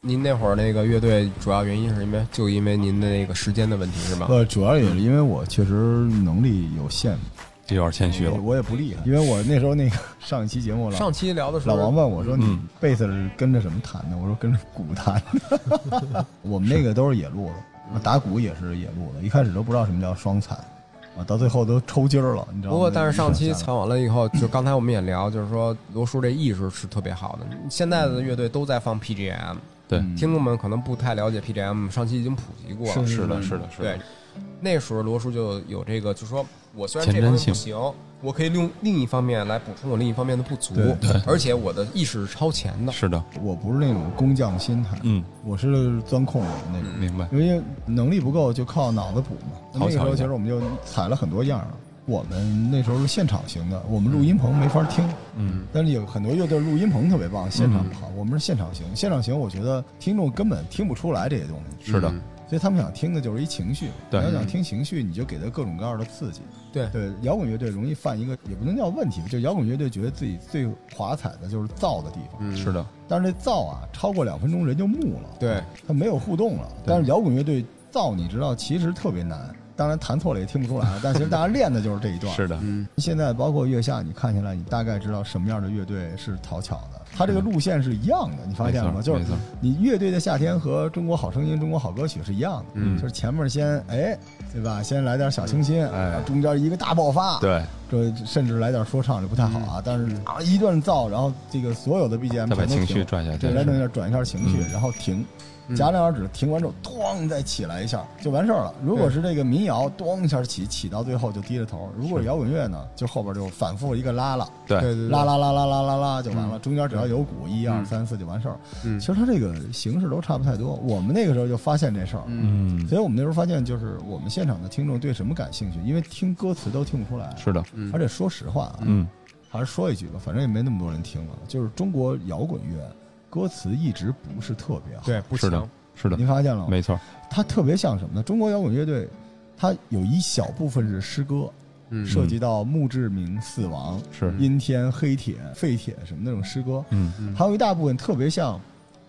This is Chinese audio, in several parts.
您那会儿那个乐队主要原因是因为就因为您的那个时间的问题是吗？呃，主要也是因为我确实能力有限，有点谦虚了。我也不厉害，因为我那时候那个上一期节目了上期聊的时候，老王问我说：“你嗯贝斯是跟着什么弹的？”我说：“跟着鼓弹。”我们那个都是野路子，打鼓也是野路子，一开始都不知道什么叫双踩，啊，到最后都抽筋儿了，你知道吗？不过，但是上期采完了以后，就刚才我们也聊，就是说罗叔这意识是特别好的。现在的乐队都在放 PGM，对嗯听众们可能不太了解 PGM，上期已经普及过了。是是的，是的，是对的，，那时候罗叔就有这个，就说我虽然这前瞻性方面不行，我可以用另一方面来补充我另一方面的不足，对对而且我的意识是超前的。是的，我不是那种工匠心态，嗯，我是钻空子的那种。明白。因为能力不够，就靠脑子补嘛。那个时候其实我们就采了很多样儿。我们那时候是现场型的，我们录音棚没法听，嗯，但是有很多乐队录音棚特别棒，现场好。我们是现场型，现场型我觉得听众根本听不出来这些东西，是的，嗯所以他们想听的就是一情绪。对你要想听情绪，你就给他各种各样的刺激。对对，摇滚乐队容易犯一个也不能叫问题，就摇滚乐队觉得自己最华彩的就是燥的地方，嗯，是的，但是这燥啊，超过两分钟人就木了。对，他没有互动了。但是摇滚乐队燥，你知道其实特别难。当然弹错了也听不出来，但其实大家练的就是这一段。是的，嗯，现在包括月下，你看起来你大概知道什么样的乐队是讨巧的。它这个路线是一样的，你发现了吗？就是你乐队的夏天和中国好声音、中国好歌曲是一样的，嗯。就是前面先哎，对吧？先来点小清新，哎。中间一个大爆发，对，这甚至来点说唱就不太好啊。但是啊，一顿造，然后这个所有的 BGM 再把情绪全都停拽下来，对，来弄一下转一下情绪，嗯。然后停，夹两下指，停完之后，咣再起来一下就完事儿了。如果是这个民谣，咣一下起，起到最后就低着头；如果是摇滚乐呢，就后边就反复一个拉拉，对对对，拉拉拉拉拉拉拉就完了，中间只要有鼓，一二三四就完事儿。嗯其实它这个形式都差不太多。我们那个时候就发现这事儿，嗯，所以我们那时候发现，就是我们现场的听众对什么感兴趣，因为听歌词都听不出来。是的，嗯而且说实话啊，嗯，还是说一句吧，反正也没那么多人听了。就是中国摇滚乐歌词一直不是特别好，对，不是的，是的，您发现了吗？没错，它特别像什么呢？中国摇滚乐队，它有一小部分是诗歌，嗯。涉及到墓志铭、死亡、是，阴天、黑铁、废铁什么那种诗歌，嗯，嗯。还有一大部分特别像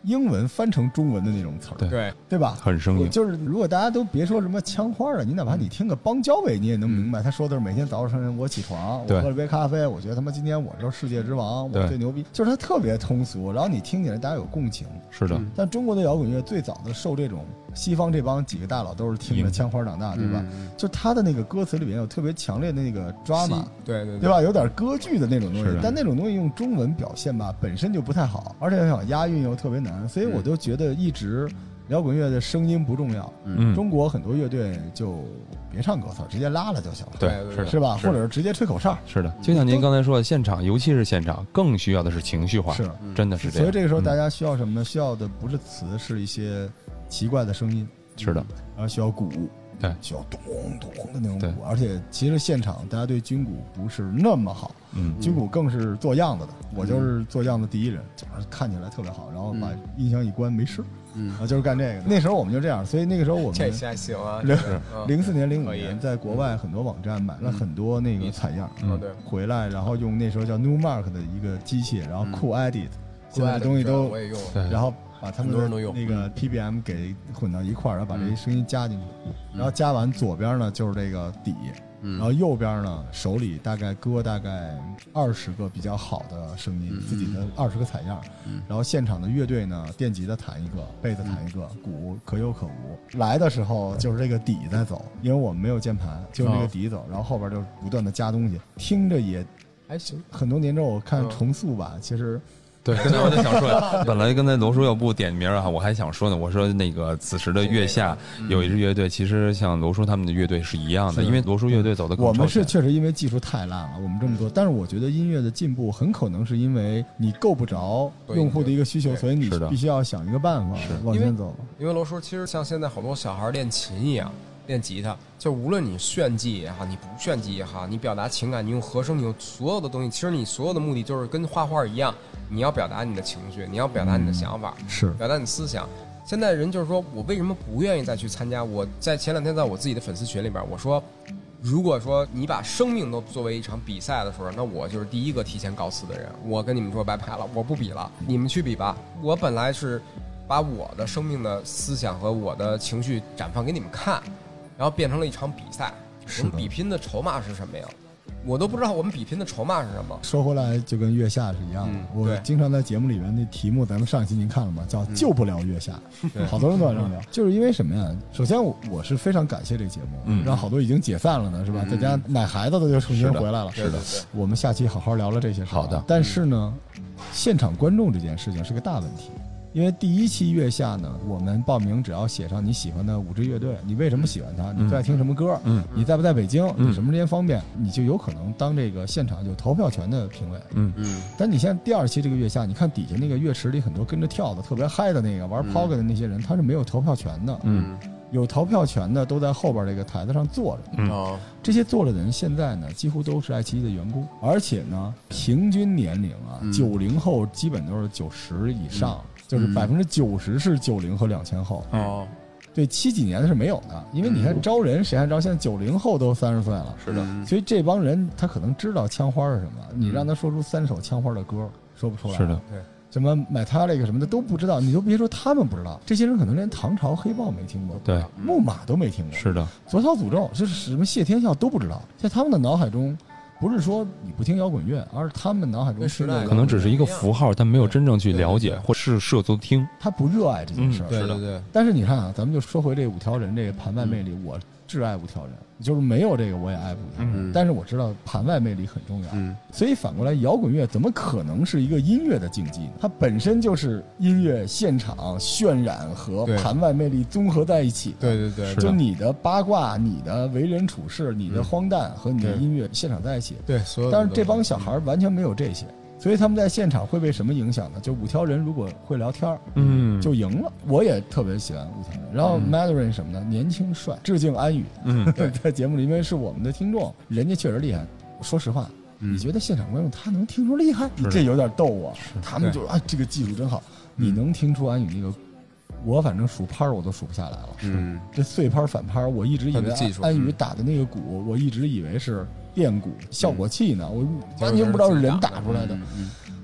英文翻成中文的那种词儿，对。对，吧？很生硬，就是如果大家都别说什么枪花了，你哪怕你听个邦交委，你也能明白他说的是每天早上我起床，我喝了杯咖啡，我觉得他妈今天我就是世界之王，我最牛逼，就是他特别通俗，然后你听起来大家有共情。是的，嗯但中国的摇滚乐最早的受这种西方这帮几个大佬都是听着枪花长大，对吧？嗯？就他的那个歌词里面有特别强烈的那个 drama，对对对？吧？有点歌剧的那种东，西但那种东西用中文表现吧，本身就不太好，而且想押韵又特别难，所以我就觉得一直摇滚乐的声音不重要，嗯，中国很多乐队就别唱歌词，直接拉了就行了，对是，是吧？是或者是直接吹口哨，是的，就像您刚才说的，现场，尤其是现场，更需要的是情绪化，是。真的是这样。所以这个时候大嗯家需要什么呢？需要的不是词，是一些奇怪的声音，是的，然后需要鼓，对。需要咚咚的那种鼓，而且其实现场大家对军鼓不是那么好，嗯，军鼓更是做样子的，我就是做样子第一人，就是看起来特别好，然后把音响一关没事，嗯。啊，就是干这个的。那时候我们就这样，所以那个时候我们这还行啊，零零四年、零五年在国外很多网站买了很多那个采样，对，回来然后用那时候叫 Newmark 的一个机器，然后嗯。酷 Edit，现在的东西都我也用，对，然后把他们都用。那个 PBM 给混到一块儿，然后把这些声音加进去，然后加完左边呢就是这个底，嗯。然后右边呢手里大概搁大概二十个比较好的声音，嗯。自己的二十个采样，嗯。然后现场的乐队呢电吉他弹一个，贝斯弹一个，鼓可有可无。来的时候就是这个底在走，因为我们没有键盘，就是这个底走，然后后边就不断的加东西，听着也还行，很多年之后我看嗯。重塑吧，其实对，刚才我就想说，本来刚才罗叔要不点名啊，我还想说呢，我说那个此时的月下有一支乐队，其实像罗叔他们的乐队是一样的，因为罗叔乐队走的我们是确实因为技术太烂了，我们这么多，但是我觉得音乐的进步很可能是因为你够不着用户的一个需求，所以你是必须要想一个办法是。往前走。因为罗叔其实像现在好多小孩练琴一样，练吉他，就无论你炫技也好，你不炫技也好，你表达情感，你用和声，你用所有的东西，其实你所有的目的就是跟画画一样，你要表达你的情绪，你要表达你的想法，是表达你的思想。现在人就是说我为什么不愿意再去参加？我在前两天在我自己的粉丝群里边，我说，如果说你把生命都作为一场比赛的时候，那我就是第一个提前告辞的人。我跟你们说拜拜了，我不比了，你们去比吧。我本来是把我的生命的思想和我的情绪绽放给你们看，然后变成了一场比赛。是我们比拼的筹码是什么呀？我都不知道我们比拼的筹码是什么。说回来就跟月下是一样的。我经常在节目里面那题目，咱们上一期您看了吗？叫“救不了月下”，对好多人都在这么聊，就是因为什么呀？首先我我是非常感谢这个节目，嗯让好多已经解散了呢，是吧？嗯在家奶孩子的就重新回来了。对对对，我们下期好好聊聊这些事。好的但是呢，现场观众这件事情是个大问题。因为第一期月下呢，我们报名只要写上你喜欢的五支乐队，你为什么喜欢它，你最爱听什么歌，嗯你在不在北京，嗯你什么时间方便，你就有可能当这个现场有投票权的评委。嗯嗯，但你现在第二期这个月下，你看底下那个乐池里很多跟着跳的特别嗨的那个玩嗯 POG 的那些人，他是没有投票权的。嗯有投票权的都在后边这个台子上坐着。这些坐着的人现在呢，几乎都是爱奇艺的员工，而且呢，平均年龄啊，嗯九零后基本都是九十以上，就是嗯。百分之九十是九零和两千后。哦，对，七几年的是没有的，因为你看招人，谁还招？现在九零后都三十岁了，是的，嗯。所以这帮人他可能知道枪花是什么，你让他说出三首枪花的歌，说不出来。是的，对。什么买他这个什么的都不知道，你都别说他们不知道，这些人可能连唐朝黑豹没听过，对，木马都没听过，是的，左小诅咒就是什么谢天笑都不知道，在他们的脑海中，不是说你不听摇滚乐，而是他们脑海中时代是可能只是一个符号，但没有真正去了解或是涉足听。他不热爱这件事儿。是的对对对，但是你看啊，咱们就说回这五条人这个盘外魅力，我挚爱无条人，就是没有这个我也爱五条人。嗯但是我知道盘外魅力很重要，嗯所以反过来，摇滚乐怎么可能是一个音乐的竞技呢？它本身就是音乐现场渲染和盘外魅力综合在一起。对对对，就你的八卦、你的为人处事、你的荒诞和你的音乐现场在一起。对，所有但是这帮小孩完全没有这些，所以他们在现场会被什么影响呢？就五条人如果会聊天儿，嗯就赢了。我也特别喜欢五条人。然后嗯 Mandarin 什么呢，年轻帅，致敬安宇，嗯，在节目里因为是我们的听众，人家确实厉害。说实话，嗯你觉得现场观众他能听出厉害？你这有点逗我。他们就啊，这个技术真好。你能听出安宇那个，我反正数拍儿我都数不下来了。嗯这碎拍儿反拍儿，我一直以为安安宇嗯打的那个鼓，我一直以为是电鼓效果器呢，我完全不知道是人打出来的。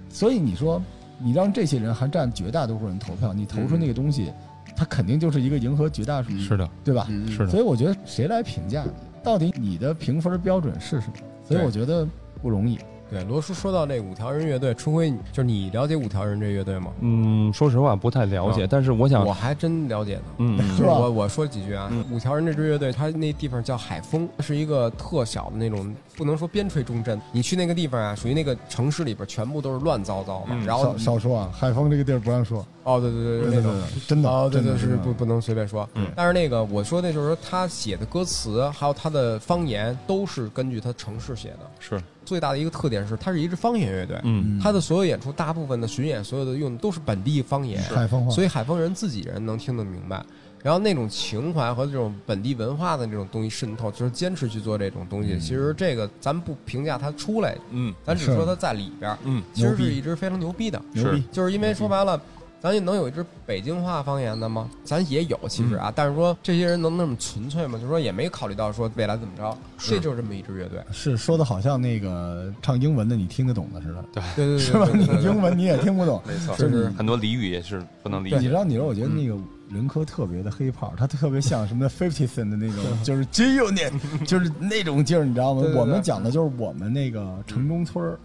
所以你说，你让这些人还占绝大多数人投票，你投出那个东西，它肯定就是一个迎合绝大多数，是的，对吧？嗯，是的所以我觉得谁来评价你，到底你的评分标准是什么？所以我觉得不容易。对，罗叔说到那五条人乐队，春辉，就是你了解五条人这乐队吗？嗯，说实话不太了解，啊但是我想我，还真了解呢。嗯，我我说几句啊，五条人这支乐队，它那地方叫海丰，是一个特小的那种，不能说边陲重镇。你去那个地方啊，属于那个城市里边全部都是乱糟糟的，嗯然后少少说啊，海丰这个地儿不让说，哦，对对对对，那种。真的哦，对对，真的是不不能随便说。嗯但是那个我说的就是说，他写的歌词还有他的方言都是根据他城市写的。是，最大的一个特点是，它是一支方言乐队，嗯，它的所有演出大部分的巡演，所有的用的都是本地方言，海丰话，所以海丰人自己人能听得明白。然后那种情怀和这种本地文化的这种东西渗透，就是坚持去做这种东西。嗯。其实这个咱不评价它出来，嗯。咱只说它在里边儿，嗯。其实是一支非常牛逼的。牛逼，就是因为说白了，咱也能有一支北京话方言的吗？咱也有，其实啊，但是说这些人能那么纯粹吗？就是说也没考虑到说未来怎么着，这就是这么一支乐队。是说的好像那个唱英文的你听得懂的似的，对对对，是吧？你对对对英文你也听不懂，没错就是很多俚语也是不能理解。你知道，你知道，我觉得那个人科特别的黑炮，他特别像什么 Fifty Cent 的那种，就是 G Unit，就是那种劲儿，你知道吗对对？对我们讲的就是我们那个城中村儿，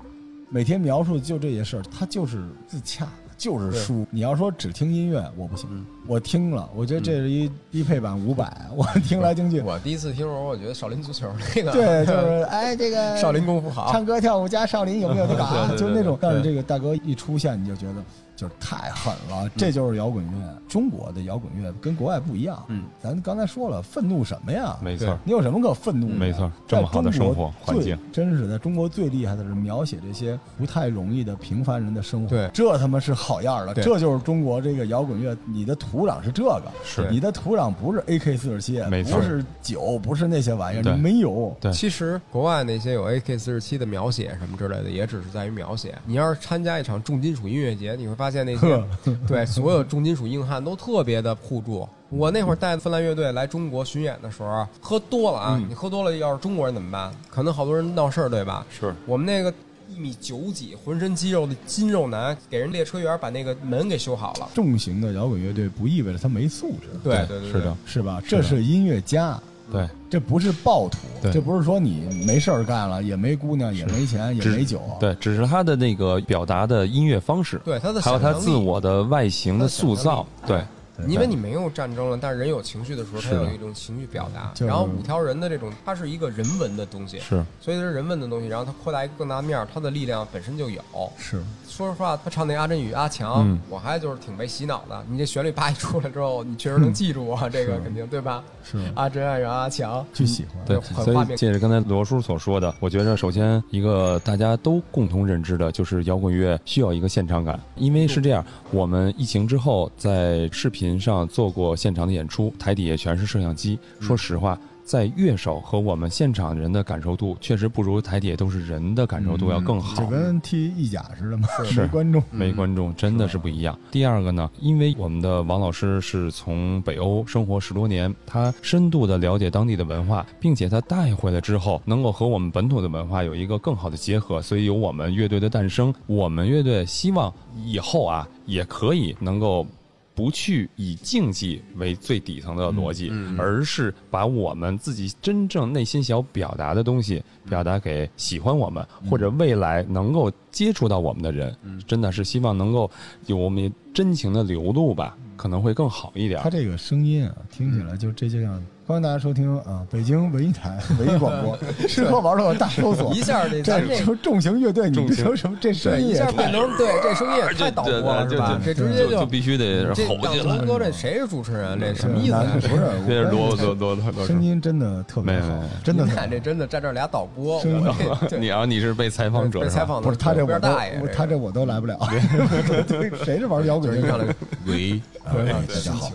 每天描述的就这些事儿，他就是自洽。就是书，你要说只听音乐，我不行。嗯我听了，我觉得这是一低配版五百，我听来听去，我第一次听的时候，我觉得少林足球那个，对，就是 哎，这个少林功夫好，唱歌跳舞加少林有没有那个啊？就是那种，对但是这个大哥一出现，你就觉得就是太狠了，这就是摇滚乐。中国的摇滚乐跟国外不一样。嗯，咱刚才说了，愤怒什么呀？没错，你有什么可愤怒的？没错这么好的生活环境，在中国最真是在中国最厉害的是描写这些不太容易的平凡人的生活。对这他妈是好样的，对这就是中国这个摇滚乐，你的土壤是这个，是你的土壤不是 AK 四十七，没错不是酒，不是那些玩意儿，你没有。对其实国外那些有 AK 四十七的描写什么之类的，也只是在于描写。你要是参加一场重金属音乐节，你会发发现那些对所有重金属硬汉都特别的互助。我那会儿带芬兰乐队来中国巡演的时候，喝多了啊，你喝多了要是中国人怎么办？可能好多人闹事儿，对吧？是我们那个一米九几、浑身肌肉的筋肉男，给人列车员把那个门给修好了。重型的摇滚乐队不意味着他没素质，对对对，是的，是吧？这是音乐家，对，这不是暴徒，对这不是说你没事儿干了，也没姑娘，也没钱，也没酒，对，只是他的那个表达的音乐方式，对他的还有他自我的外形的塑造，对，对因为你没有战争了，但是人有情绪的时候，他有一种情绪表达。就是然后五条人的这种，它是一个人文的东西，是所以它是人文的东西。然后它扩大一个更大面儿，它的力量本身就有。是说实话，他唱那阿珍与阿强，嗯我还就是挺被洗脑的。你这旋律叭一出来之后，你确实能记住啊，这个肯定对吧？是阿珍爱上阿强，去喜欢，对，所很画面以借着刚才罗叔所说的，我觉得首先一个大家都共同认知的就是摇滚乐需要一个现场感，因为是这样，我们疫情之后在视频上做过现场的演出，台底下全是摄像机，说实话。在乐手和我们现场人的感受度，确实不如台底下都是人的感受度要更好。就跟踢意甲似的嘛，是没观众，没观众真的是不一样。第二个呢，因为我们的王老师是从北欧生活十多年，他深度的了解当地的文化，并且他带回来之后，能够和我们本土的文化有一个更好的结合，所以有我们乐队的诞生。我们乐队希望以后啊，也可以能够。不去以竞技为最底层的逻辑，而是把我们自己真正内心想要表达的东西表达给喜欢我们、或者未来能够接触到我们的人。真的是希望能够有我们真情的流露吧，可能会更好一点他。这个声音啊，听起来就这就像。欢迎大家收听啊，北京文艺台 文艺广播，吃喝玩乐大搜索。一下这这这说重型乐队，你这说什么？这声音也太下变成对这声音也太导播了是吧？这直接就必须得这吼起来。哥这谁是主持人？这什么意思啊？不是，这是我多多多多多声音真的特别好真的你。看这真的在这俩导播，你啊，你是被采访者？被采访的不是他这我大爷，他这我都来不了。谁是玩摇滚乐队就是一上来？喂，哎大家好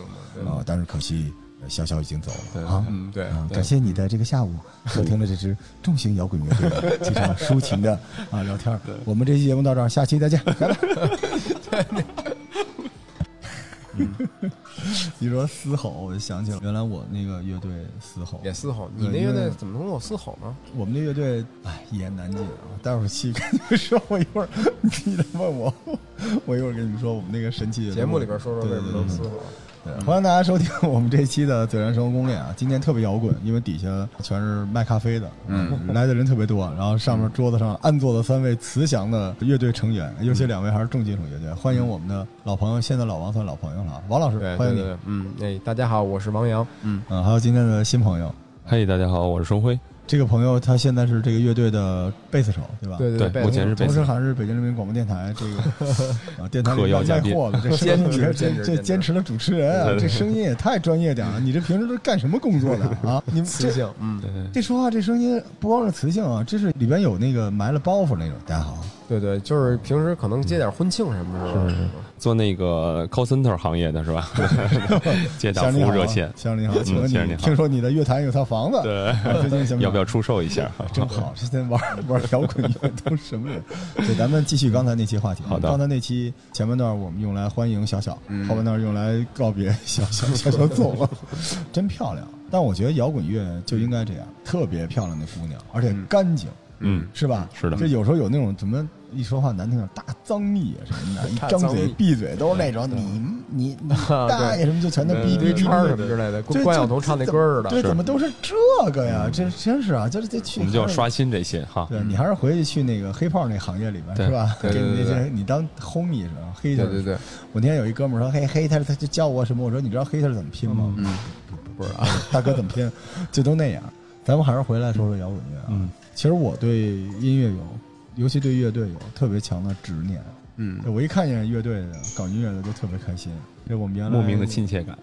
啊！但是可惜，潇潇已经走了啊。嗯对啊，感谢你的这个下午收听了这支重型摇滚乐队 这场抒情的啊聊天儿。我们这期节目到这儿，下期再见，拜 拜。你说嘶吼，我就想起了原来我那个乐队嘶吼，也嘶吼，你那乐队怎么能有嘶吼呢？我们那乐队，哎，一言难尽啊！待会儿去跟你们说，我一会儿你得问我，我一会儿跟你们说我们那个神奇的节目里边说说为对什么对对对能嘶吼。对，欢迎大家收听我们这一期的《嘴燃生活攻略》啊！今天特别摇滚，因为底下全是卖咖啡的，嗯，来的人特别多，然后上面桌子上安坐的三位慈祥的乐队成员，尤其两位还是重金属乐队，欢迎我们的老朋友，现在老王算老朋友了啊，王老师，欢迎你，对对，嗯，哎，大家好，我是王阳，嗯，嗯，还有今天的新朋友，嘿，大家好，我是双辉。这个朋友他现在是这个乐队的贝斯手，对吧？对对目前是贝斯同时还是北京人民广播电台这个啊电台嗑里卖药嘉宾货的，这声音你看这兼职兼这坚持的主持人啊，这声音也太专业点了。你这平时都干什么工作的啊？你们这磁性，嗯，对对这说话这声音不光是磁性啊，这是里边有那个埋了包袱那种。大家好，对对，就是平时可能接点婚庆什么的，是吧？做那个 call center 行业的是吧？接打服先生你好啊，务热线。先生你好，请问先生你好听说你的乐坛有套房子，对啊最近想要不要出售一下？真好，这现在玩玩摇滚乐都什么人？对，咱们继续刚才那期话题。好的刚才那期前半段我们用来欢迎小小，后半段用来告别小小小小走了，真漂亮。但我觉得摇滚乐就应该这样，特别漂亮的姑娘，而且干净，嗯，是吧？是的这有时候有那种怎么一说话难听点，大脏意啊什么的，一张嘴闭嘴都是那种你你 大爷什么就全都哔哔哔堆圈儿哔什么之类的，这关晓彤唱那歌似的，对，怎么都是这个呀？这真是啊，就是这去我们就要刷新这些哈。对你还是回去去那个黑炮那行业里边是吧？给你那对些你当 homie 是吧？黑对对对，我那天有一哥们说，嘿黑他他就教我什么？我说你知道黑他是怎么拼吗？嗯，不知道，大哥怎么拼？就都那样。咱们还是回来说说摇滚乐啊。嗯，其实我对音乐有，尤其对乐队有特别强的执念。嗯，我一看见乐队的搞音乐的就特别开心，这我们原来莫名的亲切感。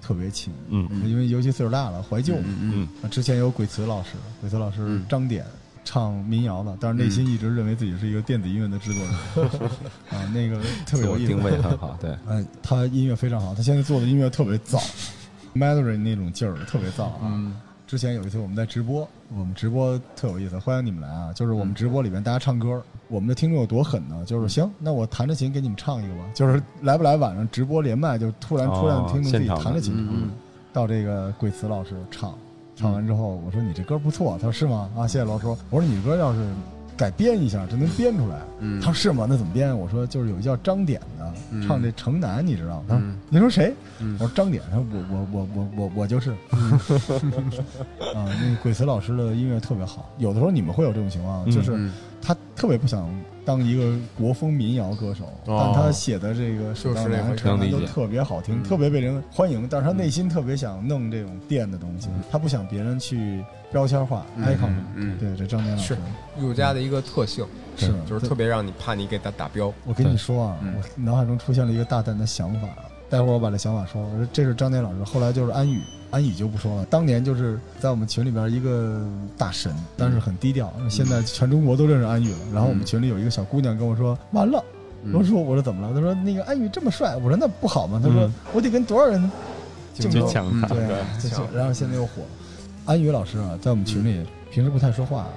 特别亲，嗯因为尤其岁数大了，怀旧嘛。嗯，啊之前有鬼词老师，鬼词老师嗯张典唱民谣的，但是内心一直认为自己是一个电子音乐的制作人 啊，那个特别有意思。定位很好，对。嗯，他音乐非常好，他现在做的音乐特别燥 m e l o d y 那种劲儿特别燥啊。嗯之前有一次我们在直播，我们直播特有意思，欢迎你们来啊！就是我们直播里面大家唱歌，我们的听众有多狠呢？就是行，那我弹着琴给你们唱一个吧。就是来不来晚上直播连麦，就突然出现听众自己弹着琴，嗯到这个贵慈老师唱，唱完之后我说你这歌不错，他说是吗？啊，谢谢老师。我说你歌要是改编一下，这能编出来。嗯他说是吗？那怎么编？我说就是有一叫张典的，嗯唱这《城南》，你知道吗？他说嗯你说谁？嗯我说张典。他说我我我我我我就是。啊，那个鬼子老师的音乐特别好。有的时候你们会有这种情况，嗯就是嗯他特别不想当一个国风民谣歌手，哦。但他写的这个《水就是那回事当南城南》都特别好听，嗯。特别被人欢迎。但是他内心特别想弄这种电的东西，他不想别人去标签化、嗯。icon。嗯。对，这张典老师是艺术家的一个特性，是就是特别让你怕你给他打标。我跟你说啊，嗯。我脑海中出现了一个大胆的想法，待会儿我把这想法说了。我说这是张典老师，后来就是安宇，安宇就不说了。当年就是在我们群里边一个大神，但是很低调。现在全中国都认识安宇了。然后我们群里有一个小姑娘跟我说：“完了。”嗯我说：“我说怎么了？”她说：“那个安宇这么帅。”我说：“那不好吗？”她说嗯：“我得跟多少人竞去争？”抢他，对，然后现在又火了。安宇老师啊，在我们群里平时不太说话，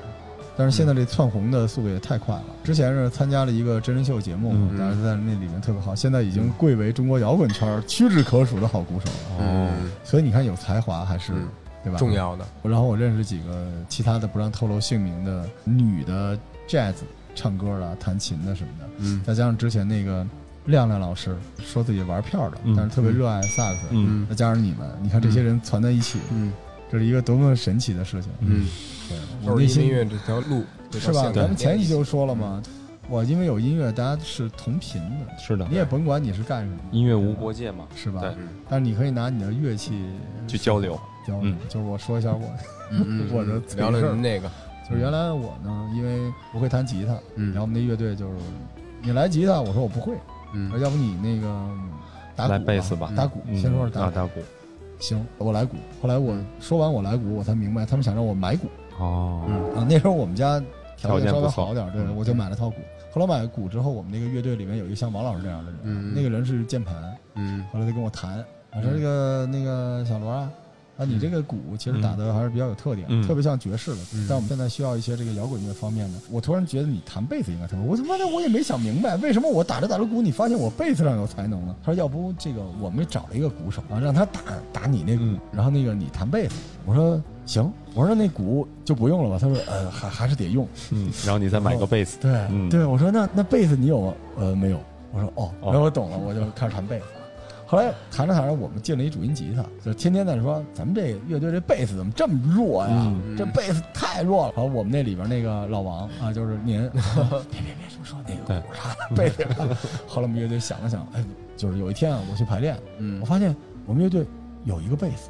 但是现在这窜红的速度也太快了。之前是参加了一个真人秀节目，嗯但是在那里面特别好，现在已经贵为中国摇滚圈屈指可数的好鼓手了。哦，所以你看，有才华还是嗯对吧？重。要的，然后我认识几个其他的不让透露姓名的女的 jazz 唱歌的、弹琴的什么的，嗯再加上之前那个亮亮老师说自己玩票的，嗯但是特别热爱萨克斯。嗯再加上你们，你看这些人攒在一起，嗯这是一个多么神奇的事情。嗯，对，我内心音乐这条路，这是吧？咱们前一期就就说了嘛，我因为有音乐，大家是同频的，是的。你，也甭管你是干什么，音乐无国界嘛，是吧？但是你可以拿你的乐器去交流，交流嗯。就是我说一下我，嗯 我的聊聊那个，就是原来我呢，因为不会弹吉他，嗯。然后我们那乐队就是你来吉他，我说我不会，嗯。要不你那个打鼓来贝斯吧。打鼓，嗯。先说是打打鼓，行，我来鼓。后来我说完我来鼓，我才明白他们想让我买鼓。哦，啊，那时候我们家条件稍微好点儿，对，嗯我就买了套鼓。后来买了鼓之后，我们那个乐队里面有一个像王老师这样的人，嗯那个人是键盘，嗯后来他跟我谈，我说这个那个小罗啊，啊，你这个鼓其实打的还是比较有特点，嗯特别像爵士的，嗯但我们现在需要一些这个摇滚乐方面的。我突然觉得你弹贝斯应该特别，我他妈的我也没想明白，为什么我打着打着鼓，你发现我贝斯上有才能了？他说要不这个我们找了一个鼓手啊，让他打打你那鼓，嗯然后那个你弹贝斯。我说行，我说那鼓就不用了吧？他说呃还还是得用。嗯，然后你再买个贝斯，对、嗯对，我说那那贝斯你有吗？呃，没有。我说哦，哦然后我懂了，我就开始弹贝斯。后来弹着弹着，我们进了一主音吉他，就天天在那说咱们这乐队这贝斯怎么这么弱呀？嗯这贝斯太弱了。然后我们那里边那个老王啊，就是您，别别别说说那个鼓啥贝斯。后来我们乐队想了想，哎，就是有一天啊，我去排练，嗯我发现我们乐队有一个贝斯，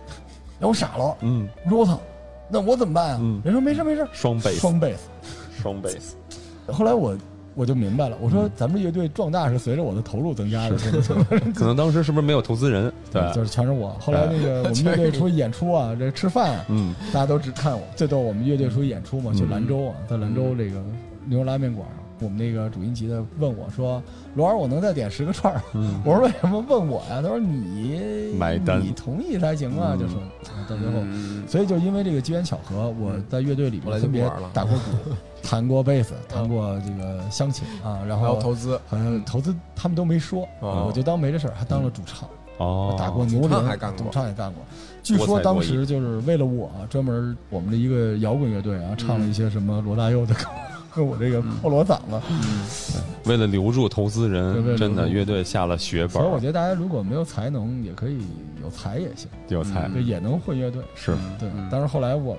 然 后我傻了，嗯，我说我操，那我怎么办啊？嗯人说没事没事，双贝斯，双贝斯。双贝斯，后来我我就明白了，我说咱们乐队壮大是随着我的投入增加的，可能当时是不是没有投资人？对，就是全是我。后来那个我们 乐队出去演出啊，这吃饭啊，嗯大家都只看我。最逗，我们乐队出去演出嘛，去兰州啊，在兰州这个牛肉拉面馆，我们那个主音级的问我说：“罗儿，我能再点十个串儿？”嗯，我说：“为什么问我呀？”他说：“你买单。你同意才行啊。”嗯。就是到最后。嗯。所以就因为这个机缘巧合，我在乐队里后来就面分别打过鼓，弹过贝斯，弹过这个乡琴啊，然还后投资，好像投资他们都没说，哦。我就当没这事儿，还当了主唱，哦，打过牛主唱铃，还干过。主唱也干过。据说当时就是为了我，专门我们的一个摇滚乐队啊，唱了一些什么罗大佑的歌，和我这个破锣嗓子。为了留住投资人，真的乐队下了血本儿，所以我觉得大家如果没有才能，也可以有才也行，有才嗯对，也能混乐队。是对嗯，但是后来我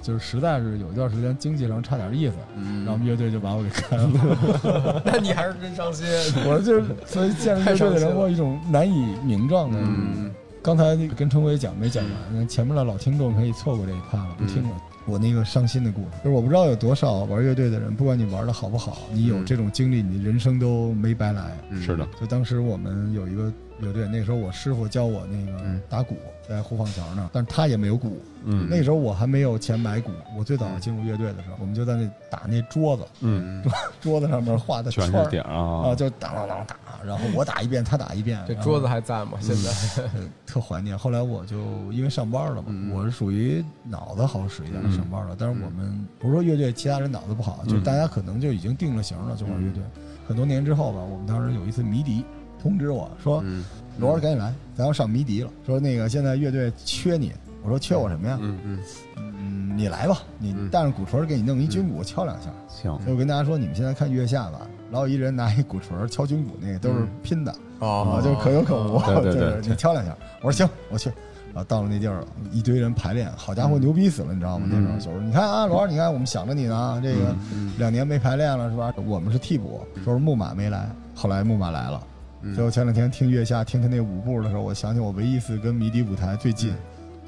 就是实在是有一段时间经济上差点意思，嗯然后乐队就把我给开了。那你还是真伤心。我就是所以见着乐队的人，我有一种难以名状的。嗯刚才跟陈伟讲没讲完，那前面的老听众可以错过这一趴了，不听了。我那个伤心的故事，就是我不知道有多少玩乐队的人，不管你玩的好不好，你有这种经历，你人生都没白来。嗯。是的，就当时我们有一个乐队。那时候我师傅教我那个嗯打鼓，在护放桥那儿，但是他也没有鼓。嗯那时候我还没有钱买鼓，我最早进入乐队的时候，我们就在那打那桌子，嗯，桌子上面画的圈儿全是点啊，啊，就当当当打，然后我打一遍，他打一遍，这桌子还在吗？现在呃特怀念。后来我就因为上班了嘛，嗯我是属于脑子好使一点嗯上班了。但是我们不是说乐队其他人脑子不好，就是大家可能就已经定了型了，就玩乐队。很多年之后吧，我们当时有一次迷笛通知我说嗯：“罗儿赶紧来，咱要上迷笛了。说那个现在乐队缺你。”我说：“缺我什么呀？嗯嗯嗯，你来吧，你嗯带上鼓槌给你弄一军鼓敲两下。”行，所以我跟大家说，你们现在看月下吧，老有一人拿一鼓槌敲军鼓，那个都是拼的。哦啊，就可有可无，对对你敲两下。我说行，我去。啊，到了那地儿了，一堆人排练，好家伙，牛逼死了，你知道吗？那时候就是，你看啊，罗儿，你看我们想着你呢啊，这个两年没排练了是吧？我们是替补，说是木马没来，后来木马来了。最后前两天听月下听他那舞步的时候，我想起我唯一一次跟迷笛舞台最近，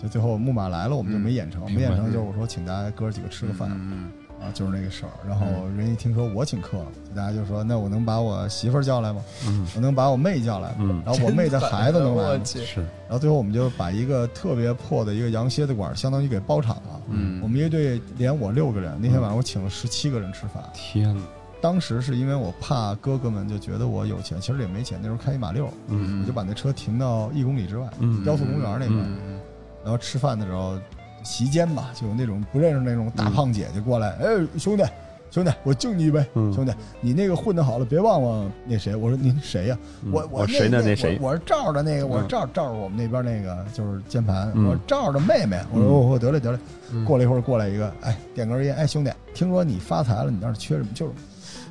就最后木马来了，我们就没演成，没演成就是我说请大家哥几个吃个饭，嗯啊，就是那个事儿。然后人一听说我请客，大家就说：“那我能把我媳妇儿叫来吗？嗯我能把我妹叫来吗？嗯然后我妹的孩子能来吗？”，是，然后最后我们就把一个特别破的一个羊蝎子馆，相当于给包场了。嗯我们乐队连我六个人，那天晚上我请了十七个人吃饭。天呐，当时是因为我怕哥哥们就觉得我有钱，其实也没钱。那时候开一马六，嗯我就把那车停到一公里之外，嗯雕塑公园那边。嗯然后吃饭的时候，席间吧，就有那种不认识那种大胖姐姐过来，哎，兄弟，兄弟，我敬你一杯，嗯兄弟，你那个混的好了，别忘了那谁。我说您谁呀、嗯我我谁呢那那谁我我是赵的那个，我是嗯赵赵我们那边那个就是键盘，嗯我说赵的妹妹。我说嗯我我得嘞得嘞。嗯过了一会儿过来一个，哎，点根烟，哎，兄弟，听说你发财了，你那儿缺什么？就是。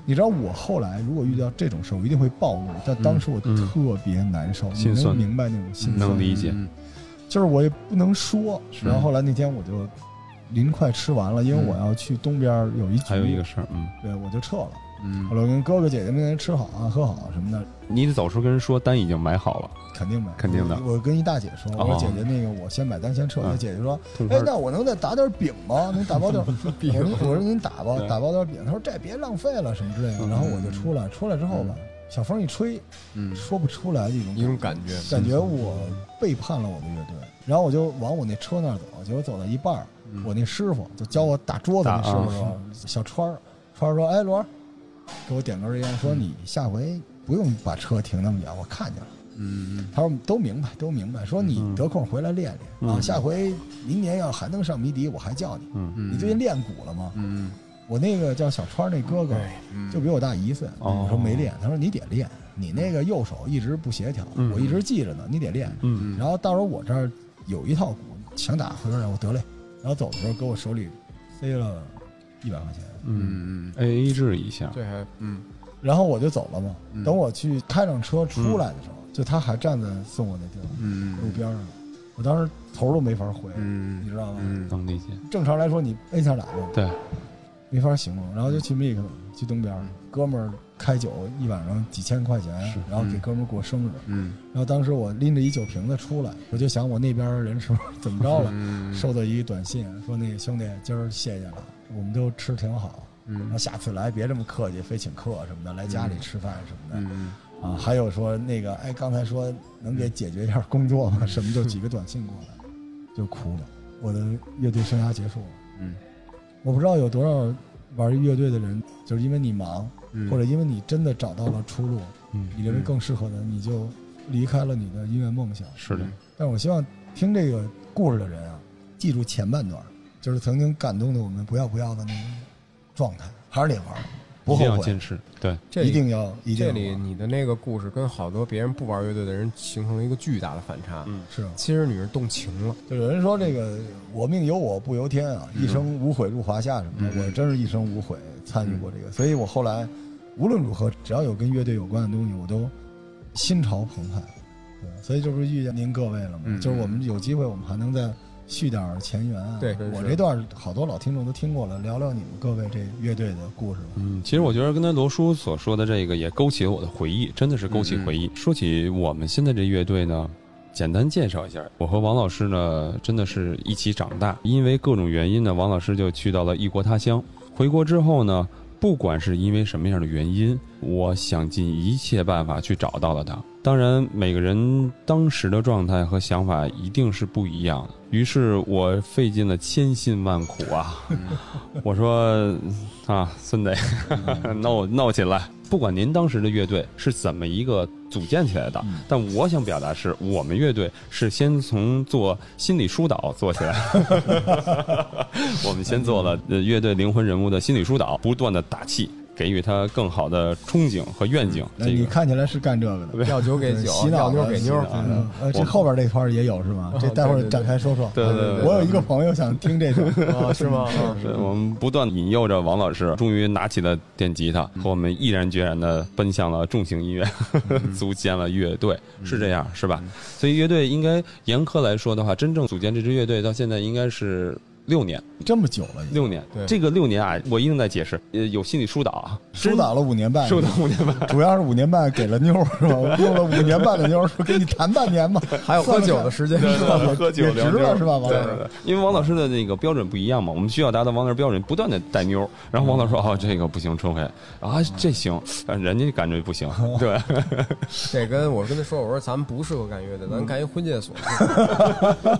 你知道我后来如果遇到这种事，我一定会暴怒。但当时我嗯特别难受，你心酸能明白那种心酸能理解嗯就是我也不能说。然后后来那天我就临快吃完了，因为我要去东边有一局，还有一个事儿，嗯，对我就撤了。嗯。后来跟哥哥姐姐们跟吃好啊、喝好什么的，你得走时候跟人说单已经买好了，肯定买，肯定的。我我跟一大姐说，我说哦姐姐那个我先买单先撤。嗯那姐姐说，哎那我能再打点饼吗？能打包点 饼。我说您打吧，打包点饼。她说这别浪费了什么之类的。嗯。然后我就出来，出来之后吧，小风一吹，嗯，说不出来的一种一种感觉，感觉我背叛了我的乐队，然后我就往我那车那儿走，结果走到一半儿，我那师傅就教我打桌子那师傅说，小川儿，川儿说，哎罗儿，给我点根烟，说你下回不用把车停那么远，我看见了。嗯他说都明白，都明白，说你得空回来练练啊，嗯下回明年要还能上迷笛，我还叫你。嗯嗯，你最近练鼓了吗？嗯我那个叫小川那哥哥，嗯就比我大一岁。哦我说没练，他说你得练，你那个右手一直不协调，嗯我一直记着呢，你得练。嗯然后到时候我这儿有一套鼓，想打回头来，我得嘞。然后走的时候给我手里塞了一百块钱，嗯嗯，A A 制一下，这还嗯。然后我就走了嘛。嗯。等我去开上车出来的时候，就他还站在送我那地方嗯。路边上，我当时头都没法回，你嗯。知道吗？嗯。能理解，正常来说你摁下打嘛，对，没法形容。然后就去 Mix 去东边，哥们儿开酒一晚上几千块钱，然后给哥们儿过生日。嗯。然后当时我拎着一酒瓶子出来，我就想我那边人是不是怎么着了？嗯。收到一短信说那个兄弟今儿谢谢了，我们都吃挺好，然后嗯下次来别这么客气，非请客什么的，来家里吃饭什么的、嗯啊。还有说那个哎，刚才说能给解决一下工作吗？什么就几个短信过来，就哭了。我的乐队生涯结束了。嗯我不知道有多少玩乐队的人，就是因为你忙，嗯，或者因为你真的找到了出路，嗯，你认为更适合的，你就离开了你的音乐梦想。是的，但我希望听这个故事的人啊，记住前半段，就是曾经感动的我们不要不要的那种状态，还是得玩，不一定后悔，要坚持，对，这一定要一定这要这里你的那个故事跟好多别人不玩乐队的人形成了一个巨大的反差。嗯是。其实你是动情了，就有人说这个我命由我不由天啊，一生无悔入华夏什么的，嗯我真是一生无悔参与过这个，所以我后来无论如何，只要有跟乐队有关的东西，我都心潮澎湃。对，所以这不是遇见您各位了吗？嗯就是我们有机会，我们还能再续点前缘啊。对我这段好多老听众都听过了，聊聊你们各位这乐队的故事吧。嗯，其实我觉得刚才罗叔所说的这个也勾起了我的回忆，真的是勾起回忆。说起我们现在这乐队呢，简单介绍一下，我和王老师呢真的是一起长大，因为各种原因呢，王老师就去到了异国他乡。回国之后呢，不管是因为什么样的原因，我想尽一切办法去找到了他。当然，每个人当时的状态和想法一定是不一样的。于是我费尽了千辛万苦啊！我说啊，孙子，闹闹起来！不管您当时的乐队是怎么一个组建起来的，但我想表达是我们乐队是先从做心理疏导做起来。我们先做了呃乐队灵魂人物的心理疏导，不断的打气。给予他更好的憧憬和愿景。这你看起来是干这个的，要酒给酒，洗脑妞给妞呃，这后边这块也有是吗？这待会儿展开说说。对对对对我有一个朋友想听这首，啊，是吗？是我们不断引诱着王老师，终于拿起了电吉他，和我们毅然决然的奔向了重型音乐，组建了乐队，是这样是吧？所以乐队应该严苛来说的话，真正组建这支乐队到现在应该是六年，这么久了，六年。对这个六年啊，我一定在解释，呃，有心理疏导啊，疏导了五年半，疏导五年半。主要是五年半给了妞儿是吧？我用了五年半的妞儿，说给你谈半年吧，还有喝酒的时间，对对对喝酒值了是吧？王老师因为王老师的那个标准不一样嘛，我们需要达到王老师标准，不断的带妞儿。然后王老师说：“哦，这个不行，春晖啊，这行，但人家感觉不行，对，这跟我跟他说，我说咱们不适合干乐队，咱干一婚介所，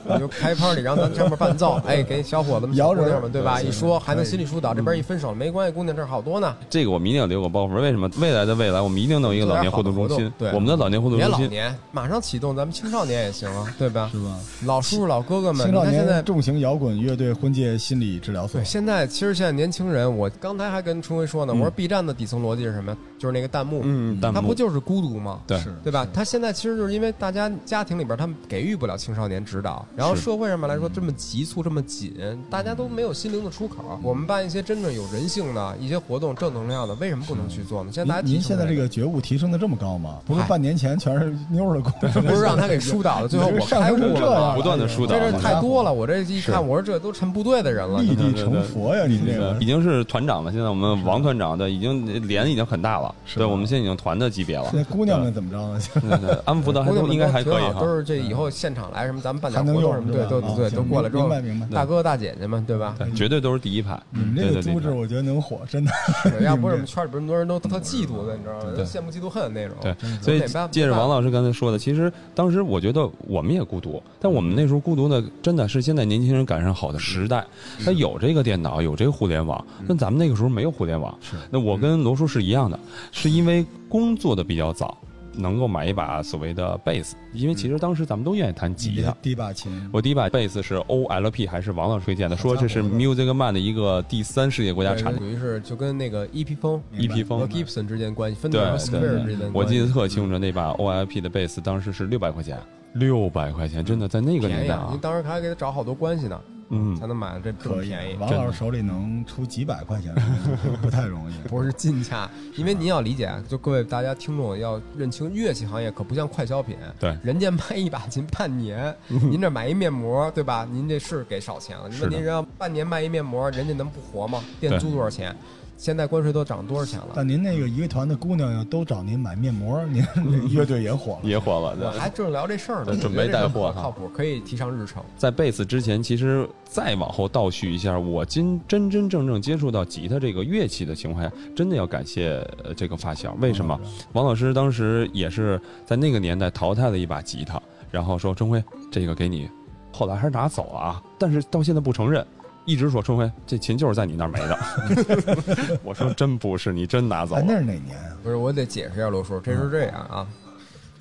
你就开 party，然后咱上面伴奏，哎，给小伙子们、小摇人姑娘们，对吧？一说还能心理疏导，这边一分手没关系，姑娘这儿好多呢。这个我们一定要留个包袱。为什么？未来的未来，我们一定弄一个老年互动中心。对我们的老年互动中心，老年，马上启动，咱们青少年也行啊，对吧？是吧？老叔叔、老哥哥们，青少你看现在年重型摇滚乐队婚介心理治疗所对，，现在其实现在年轻人，我刚才还跟春辉说呢，我说 B 站的底层逻辑是什么？就是那个弹幕，嗯，弹幕它不就是孤独吗？对对吧？他现在其实就是因为大家家庭里边他们给予不了青少年指导，然后社会上面来说这么急促这么紧，大家都没有心灵的出口。我们办一些真正有人性的一些活动、正能量的，为什么不能去做呢？现在大家您您现在这个个觉悟提升的这么高吗？不是半年前全是妞儿的故事，不是让他给 疏导的，最后我上开悟升成这不断的疏导这是太多了。我这一看，我说这都成部队的人了，立地成佛呀！你这个已经是团长了。现在我们王团长的已经脸已经很大了，是对，我们现在已经团的级别了现。在姑娘们怎么着呢？对对，安抚的还应该还可以哈都。是这以后现场来什么，咱们办点活动什么，对，都对，都过来之后明，白明白。大哥大姐姐们，对吧？对，绝对都是第一排。你们这个组织，我觉得能火，真的。对要不是我们圈里边那么多人都特嫉妒的，你知道吗？都羡慕嫉妒恨那种。对，所以没办法借着王老师刚才说的，其实当时我觉得我们也孤独，但我们那时候孤独的真的是现在年轻人赶上好的时代，他有这个电脑，有这个互联网，但咱们那个时候没有互联网。那我跟罗叔是一样的，是因为工作的比较早，能够买一把所谓的贝斯，因为其实当时咱们都愿意弹吉他。第一把琴，我第一把贝斯是 OLP，还是王老师推荐的？说这是 Music Man 的一个第三世界国家对产属于是就跟那个 EP 风。EP 风。和 Gibson 之间关系，分的关系。我记得特清楚，那把 OLP 的贝斯当时是六百块钱，六百块钱，真的在那个年代啊。当时还给他找好多关系呢，嗯才，能买这这么可便宜。王老师手里能出几百块钱，不太容易。不是进价，因为您要理解啊，就各位大家听众要认清，乐器行业可不像快消品，对人家卖一把琴半年，您这买一面膜，对吧？您这是给少钱了。是的问题人要半年卖一面膜，人家能不活吗？店租多少钱？现在关税都涨多少钱了？但您那个一个团的姑娘要都找您买面膜，您 乐队也火了。也火了。还正聊这事儿呢，准备带货靠谱，可以提上日程。在贝斯之前，其实再往后倒叙一下，我今真真正正接触到吉他这个乐器的情况下，真的要感谢呃这个发小。为什么？王老师当时也是在那个年代淘汰了一把吉他，然后说春辉这个给你，后来还是拿走了啊，但是到现在不承认。一直说春辉，这琴就是在你那儿没的。我说真不是，你真拿走哎，那了。是哪年啊？不是，我得解释一下罗叔，这是这样啊，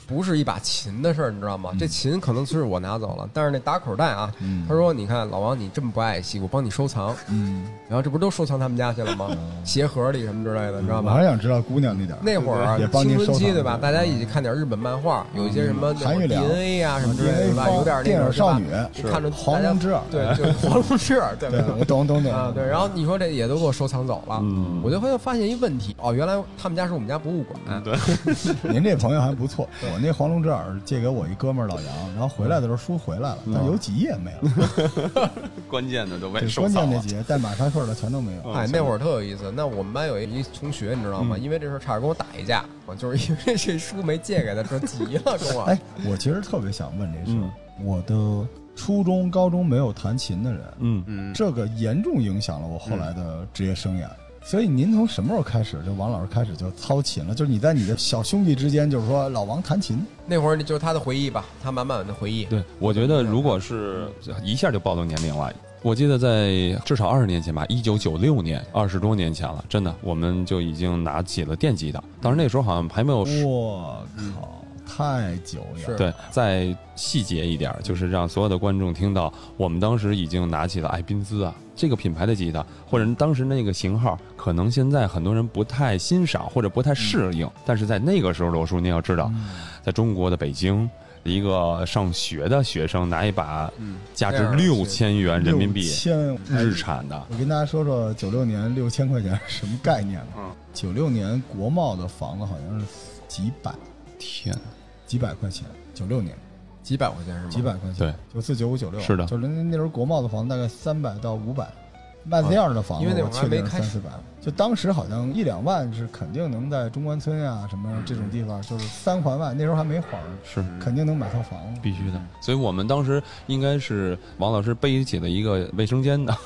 不是一把琴的事儿，你知道吗？这琴可能是我拿走了，但是那打口袋啊，嗯。他说：“你看老王，你这么不爱惜，我帮你收藏。嗯，”然后这不都收藏他们家去了吗？鞋盒里什么之类的，你知道吗？我还？想知道姑娘那点儿。那会儿啊也帮青春期对吧？大家一起看点日本漫画，有一些什么 DNA 啊什么之类的，对吧？有点那电种影少女，就看着黄龙之耳，对，就是 黄龙之耳，对对，吧？我懂懂懂。啊，对，然后你说这也都给我收藏走了，嗯。我就会发现一问题，哦，原来他们家是我们家博物馆，对，您这朋友还不错，我那黄龙之耳借给我一哥们儿老杨，然后回来的时候书回来了，嗯但有几页没了 关键的都被对收藏了。关键那几页带马赛克的全都没有。哎，那会儿特有意思。那我们班有一同学，你知道吗？嗯因为这事儿差点跟我打一架，我就是因为这书没借给他，说急了跟我。哎，我其实特别想问这事嗯，我的初中、高中没有弹琴的人，嗯，嗯，这个严重影响了我后来的职业生涯。所以您从什么时候开始，就王老师开始就操琴了？就是你在你的小兄弟之间，就是说老王弹琴，那会儿就是他的回忆吧，他满满的回忆。对，我觉得如果是一下就暴露年龄了。我记得在至少二十年前吧，一九九六年，二十多年前了，真的，我们就已经拿起了电吉他。当时那时候好像还没有我靠，太久远。是对，再细节一点，就是让所有的观众听到，我们当时已经拿起了艾宾斯啊这个品牌的吉他，或者当时那个型号，可能现在很多人不太欣赏或者不太适应，但是在那个时候，罗叔您要知道，在中国的北京，一个上学的学生拿一把嗯，价值六千元人民币千日产的，我跟大家说说，九六年六千块钱什么概念呢？嗯。九六年国贸的房子好像是几百天，几百块钱，九六年几百块钱是吗？几百块钱，对，九四九五九六，是的就是那那时候国贸的房子大概三百到五百，卖这样的房子，因为那会儿还我确定没开三四百。就当时好像一两万是肯定能在中关村呀、什么这种地方，就是三环外，那时候还没环儿，是肯定能买套房子。必须的。所以我们当时应该是王老师背起了一个卫生间的，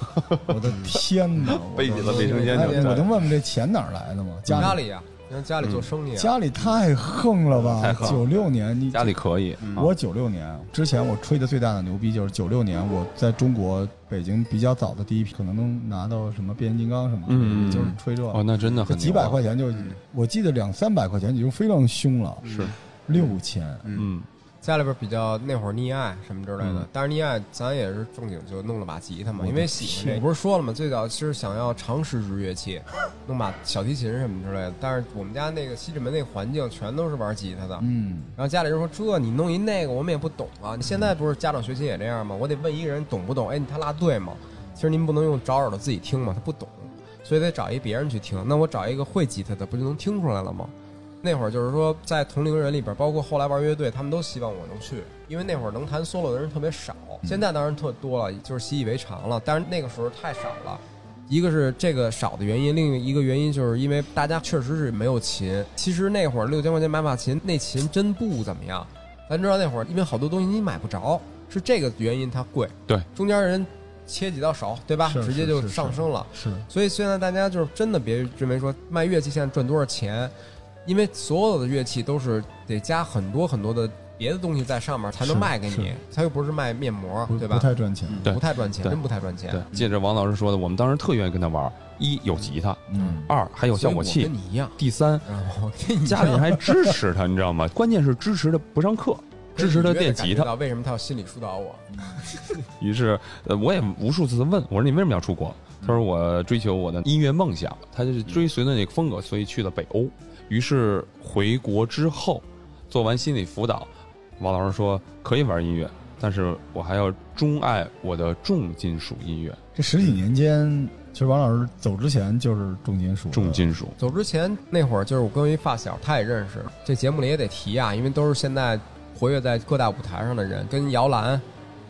我的天哪！我 背起了卫生间我能问问这钱哪儿来的吗？家家里里呀，你看家里做生意啊，家里太横了吧太！横九六年你家里可以。啊我九六年之前，我吹的最大的牛逼就是九六年我在中国北京比较早的第一批，可能能拿到什么变形金刚什么的，嗯就是吹这哦，那真的很几百块钱就，我记得两三百块钱已经非常凶了，是，六千，嗯，家里边比较那会儿溺爱什么之类的嗯，但是溺爱咱也是正经就弄了把吉他嘛，因为喜欢这天个。不是说了吗？最早其实想要长时支乐器，弄把小提琴什么之类的，但是我们家那个西直门那个环境全都是玩吉他的。嗯，然后家里人说：“这你弄一那个，我们也不懂啊。你现在不是家长学琴也这样吗？我得问一个人懂不懂？哎，他拉对吗？其实您不能用找耳朵自己听嘛，他不懂，所以得找一别人去听。那我找一个会吉他的，不就能听出来了吗？那会儿就是说，在同龄人里边，包括后来玩乐队，他们都希望我能去，因为那会儿能弹 solo 的人特别少。现在当然特多了，就是习以为常了。但是那个时候太少了。一个是这个少的原因，另一个原因就是因为大家确实是没有琴。其实那会儿六千块钱买把琴，那琴真不怎么样。咱知道那会儿，因为好多东西你买不着，是这个原因它贵。对，中间人切几道手，对吧？直接就上升了。是所以现在大家就是真的别认为说卖乐器现在赚多少钱，因为所有的乐器都是得加很多很多的别的东西在上面才能卖给你是，它又不是卖面膜，对吧？不太赚钱，对不太赚钱，真不太赚钱。对。接着王老师说的，我们当时特愿意跟他玩，一有吉他，嗯，二还有效果器跟，你一样，第三家里人还支持他，你知道吗？关键是支持他不上课，支持他练吉他。为什么他要心理疏导我？于是，呃，我也无数次的问我说：“你为什么要出国？”他说：“我追求我的音乐梦想。”他就是追随的那个风格，所以去了北欧。于是回国之后，做完心理辅导，王老师说可以玩音乐，但是我还要钟爱我的重金属音乐。这十几年间，其实王老师走之前就是重金属，重金属，走之前那会儿，就是我跟我一发小，他也认识。这节目里也得提啊，因为都是现在活跃在各大舞台上的人，跟摇篮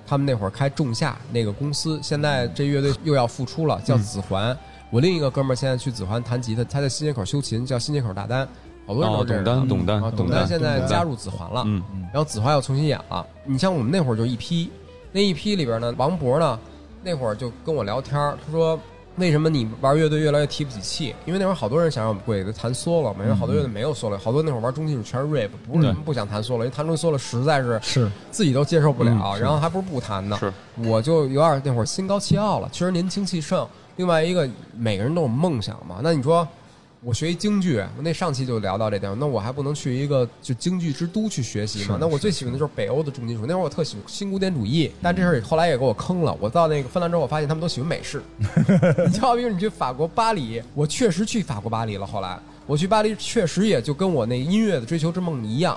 他们那会儿开仲夏那个公司，现在这乐队又要复出了，叫子环。我另一个哥们儿现在去紫环弹吉他，他在新街口修琴，叫新街口大丹，好多人都哦，认识他。董丹，董丹啊，，董丹丹现在加入紫环了，嗯，然后紫环要重新演了。你像我们那会儿就一批，那一批里边呢，王博呢，那会儿就跟我聊天儿，他说为什么你玩乐队越来越提不起气？因为那会儿好多人想让我们鬼子弹 solo 嘛，因为好多乐队没有 solo，好多那会儿玩中金属全是 rap，不是对不想弹 solo，因为弹出 solo 实在是是自己都接受不了，嗯然后还不如不弹呢。是我就有点那会儿心高气傲了，确实年轻气盛。另外一个，每个人都有梦想嘛。那你说，我学一京剧，我那上期就聊到这地方，那我还不能去一个就京剧之都去学习吗？那我最喜欢的就是北欧的重金属。那会儿我特喜欢新古典主义，但这事儿后来也给我坑了。我到那个芬兰之后，我发现他们都喜欢美式。你就好比说你去法国巴黎，我确实去法国巴黎了。后来我去巴黎，确实也就跟我那音乐的追求之梦一样。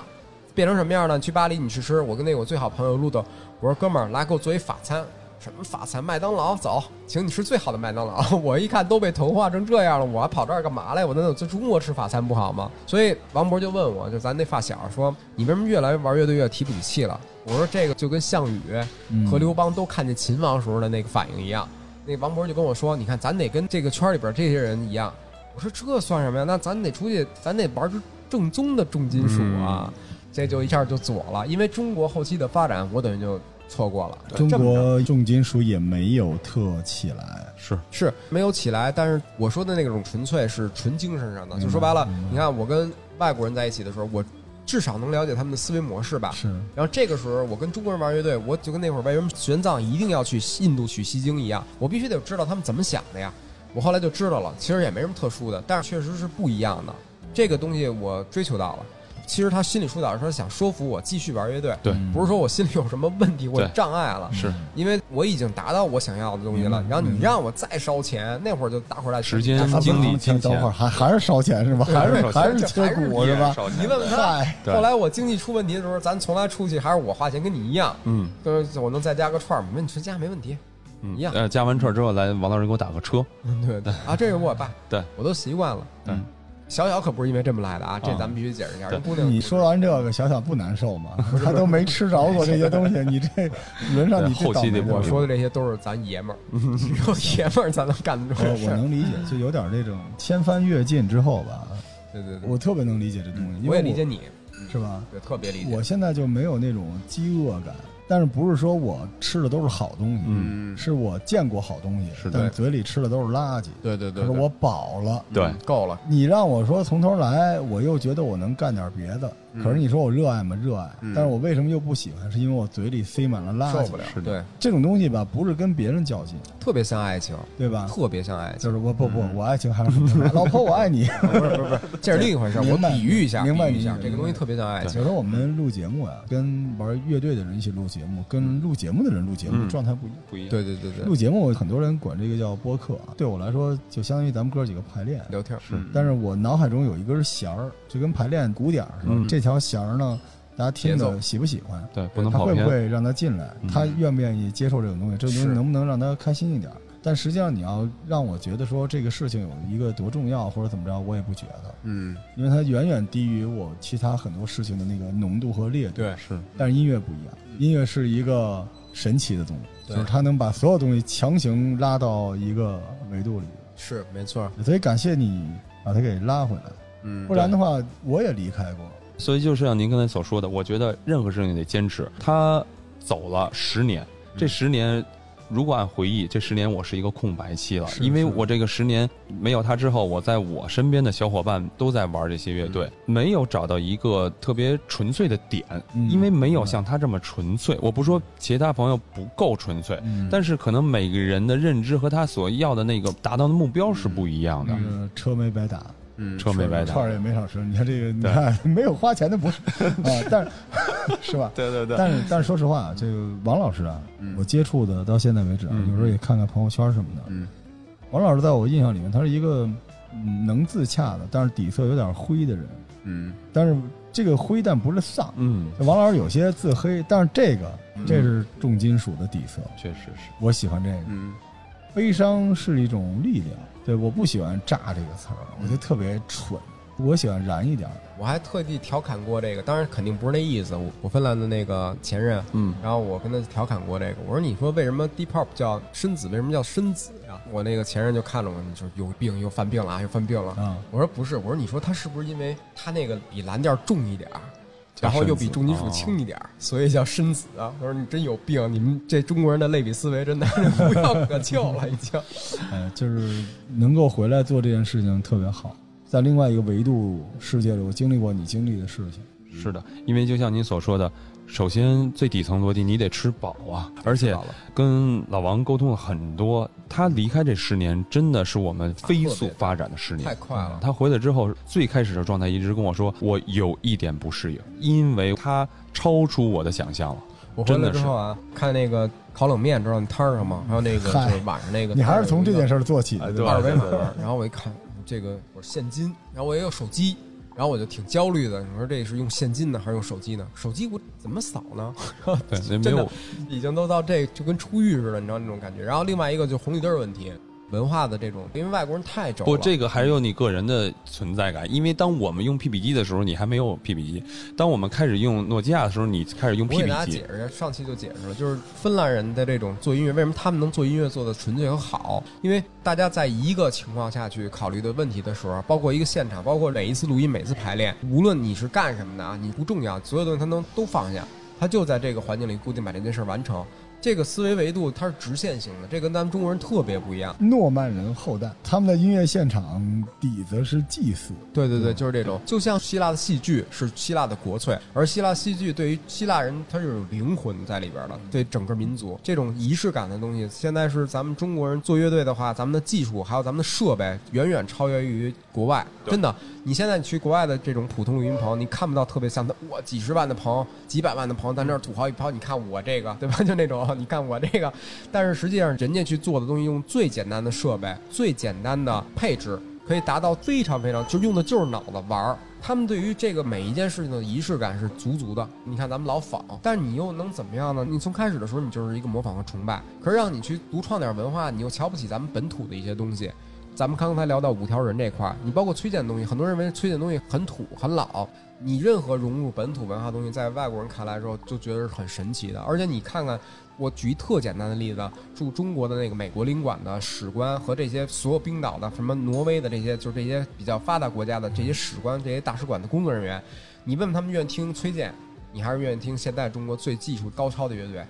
变成什么样呢？去巴黎你去吃，我跟那个我最好朋友路德，我说哥们儿来给我做一法餐，什么法餐？麦当劳，走，请你吃最好的麦当劳。我一看都被同化成这样了，我还跑这儿干嘛来？我那在中国吃法餐不好吗？所以王博就问我，就咱那发小说，你为什么越来越玩乐队越提不起气了？我说这个就跟项羽嗯和刘邦都看见秦王时候的那个反应一样。那王博就跟我说，你看咱得跟这个圈里边这些人一样。我说这算什么呀？那咱得出去，咱得玩正宗的重金属啊。这就一下就左了，因为中国后期的发展，我等于就错过了。中国重金属也没有特起来，是是没有起来，但是我说的那种纯粹是纯精神上的，就说白了，你看我跟外国人在一起的时候，我至少能了解他们的思维模式吧。是然后这个时候，我跟中国人玩乐队，我就跟那会儿为什么玄奘一定要去印度取西经一样，我必须得知道他们怎么想的呀。我后来就知道了，其实也没什么特殊的，但是确实是不一样的。这个东西我追求到了。其实他心理疏导是说想说服我继续玩乐队，对。嗯不是说我心里有什么问题或者障碍了，是。因为我已经达到我想要的东西了然后你让我再烧钱，那会儿就大伙儿在时间精力啊金钱。等会儿还还是烧钱是吧？还是还还是切骨是吧？你问问他，后来我经济出问题的时候，咱从来出去还是我花钱，跟你一样，嗯。就是我能再加个串儿，问你说加没问题。嗯。一样。呃，加完串之后来，王老师给我打个车，嗯，对对。啊，这是我爸，对。我都习惯了。对嗯，小小可不是因为这么来的啊，这啊咱们必须解释一下。你说完这个，小小不难受吗？他都没吃着过这些东西，你这轮上你对后期得我这倒霉说的这些都是咱爷们儿，只 有爷们儿才能干得出我这事儿。我能理解，就有点这种千帆越尽之后吧，对对对，我特别能理解这东西，我也理解你，是吧？对，特别理解。我现在就没有那种饥饿感，但是不是说我吃的都是好东西，嗯是我见过好东西，是的但是嘴里吃的都是垃圾。对对对，可是我饱了，对嗯够了。你让我说从头来，我又觉得我能干点别的。嗯可是你说我热爱吗？热爱。嗯但是我为什么又不喜欢？是因为我嘴里塞满了垃圾。受不了是，对，这种东西吧，不是跟别人较劲，特别像爱情，对吧？特别像爱情。就是我不不，我爱情还是。老婆，我爱你。不是不是不是，这是另一回事。我比喻一下，明白一下，这个东西特别像爱情。有时候我们录节目呀，跟玩乐队的人一起录节目，跟录节目的人录节目嗯状态不一。不一样。对对对对，录节目，很多人管这个叫播客啊，对我来说就相当于咱们哥几个排练。聊天是嗯但是我脑海中有一根弦儿，就跟排练鼓点儿似的。嗯这条弦儿呢，大家听着喜不喜欢？对，不能他跑偏。会不会让他进来？嗯他愿不愿意接受这种东西？这个东西能不能让他开心一点？但实际上，你要让我觉得说这个事情有一个多重要或者怎么着，我也不觉得，嗯，因为它远远低于我其他很多事情的那个浓度和烈度。对，是但是音乐不一样，音乐是一个神奇的东西，对就是它能把所有东西强行拉到一个维度里。是没错。所以感谢你把它给拉回来，嗯不然的话我也离开过。所以就是像您刚才所说的，我觉得任何事情得坚持。他走了十年，这十年。如果按回忆，这十年我是一个空白期了，因为我这个十年没有他之后，我在我身边的小伙伴都在玩这些乐队，没有找到一个特别纯粹的点，嗯因为没有像他这么纯粹。我不说其他朋友不够纯粹，嗯但是可能每个人的认知和他所要的那个达到的目标是不一样的。那个车没白打，嗯车没白打串儿也没少吃。你看这个，你看 没有花钱的不是啊，但是 是吧？对对对但是但是说实话啊，这个王老师啊，嗯我接触的到现在为止啊，嗯有时候也看看朋友圈什么的。嗯王老师在我印象里面，他是一个嗯能自洽的，但是底色有点灰的人。嗯但是这个灰但不是丧，嗯，王老师有些自黑，但是这个嗯这是重金属的底色，确实是。我喜欢这个。嗯悲伤是一种力量，对，我不喜欢“炸”这个词儿，我觉得特别蠢。我喜欢燃一点儿，我还特地调侃过这个，当然肯定不是那意思。我我芬兰的那个前任，嗯然后我跟他调侃过这个，我说你说为什么 Deep Pop 叫深紫，为什么叫深紫呀？我那个前任就看着我，你说有病又犯病了啊，又犯病了。啊我说不是，我说你说他是不是因为他那个比蓝调重一点儿，叫然后又比重金属轻一点儿，所以叫深紫啊？我说你真有病，你们这中国人的类比思维真的是无药可救了，已经。哎，就是能够回来做这件事情特别好，在另外一个维度世界里，我经历过你经历的事情。是的，因为就像您所说的，首先最底层逻辑，你得吃饱啊，而且跟老王沟通了很多，他离开这十年真的是我们飞速发展的十年，太快了。他回来之后，最开始的状态一直跟我说，我有一点不适应，因为他超出我的想象了。我回来真的是。之后啊，看那个烤冷面，知道那摊儿上吗？还有那个就是晚上那个，你还是从这件事做起二维码然后我一看这个我是现金，然后我也有手机，然后我就挺焦虑的。你说这是用现金呢，还是用手机呢？手机我怎么扫呢？真的有，已经都到这就跟出狱似的，你知道那种感觉。然后另外一个就是红绿灯儿问题，文化的这种，因为外国人太轴了。不，这个还有你个人的存在感，因为当我们用 PP 机的时候，你还没有 PP 机；当我们开始用诺基亚的时候，你开始用 PPT 我给大家解。释一下，上期就解释了，就是芬兰人的这种做音乐，为什么他们能做音乐做的纯粹和好？因为大家在一个情况下去考虑的问题的时候，包括一个现场，包括每一次录音、每次排练，无论你是干什么的啊，你不重要，所有东西他能都放下。他就在这个环境里固定把这件事儿完成。这个思维维度它是直线型的，这跟咱们中国人特别不一样。诺曼人后代，他们的音乐现场底子是祭祀，对对对，就是这种，就像希腊的戏剧是希腊的国粹，而希腊戏剧对于希腊人它是有灵魂在里边的，对整个民族。这种仪式感的东西，现在是咱们中国人做乐队的话，咱们的技术还有咱们的设备远远超越于国外，真的。你现在你去国外的这种普通录音棚，你看不到特别像他哇几十万的棚、几百万的棚在那儿土豪一抛，你看我这个对吧？就那种你看我这个，但是实际上人家去做的东西用最简单的设备、最简单的配置，可以达到非常非常就用的就是脑子玩儿。他们对于这个每一件事情的仪式感是足足的。你看咱们老仿，但是你又能怎么样呢？你从开始的时候你就是一个模仿和崇拜，可是让你去独创点文化，你又瞧不起咱们本土的一些东西。咱们刚才聊到五条人这块儿，你包括崔健的东西，很多人认为崔健的东西很土很老。你任何融入本土文化的东西，在外国人看来之后，就觉得是很神奇的。而且你看看，我举一特简单的例子，驻中国的那个美国领馆的使官和这些所有冰岛的、什么挪威的这些，就是这些比较发达国家的这些使官、这些大使馆的工作人员，你问问他们愿意听崔健，你还是愿意听现在中国最技术高超的乐队？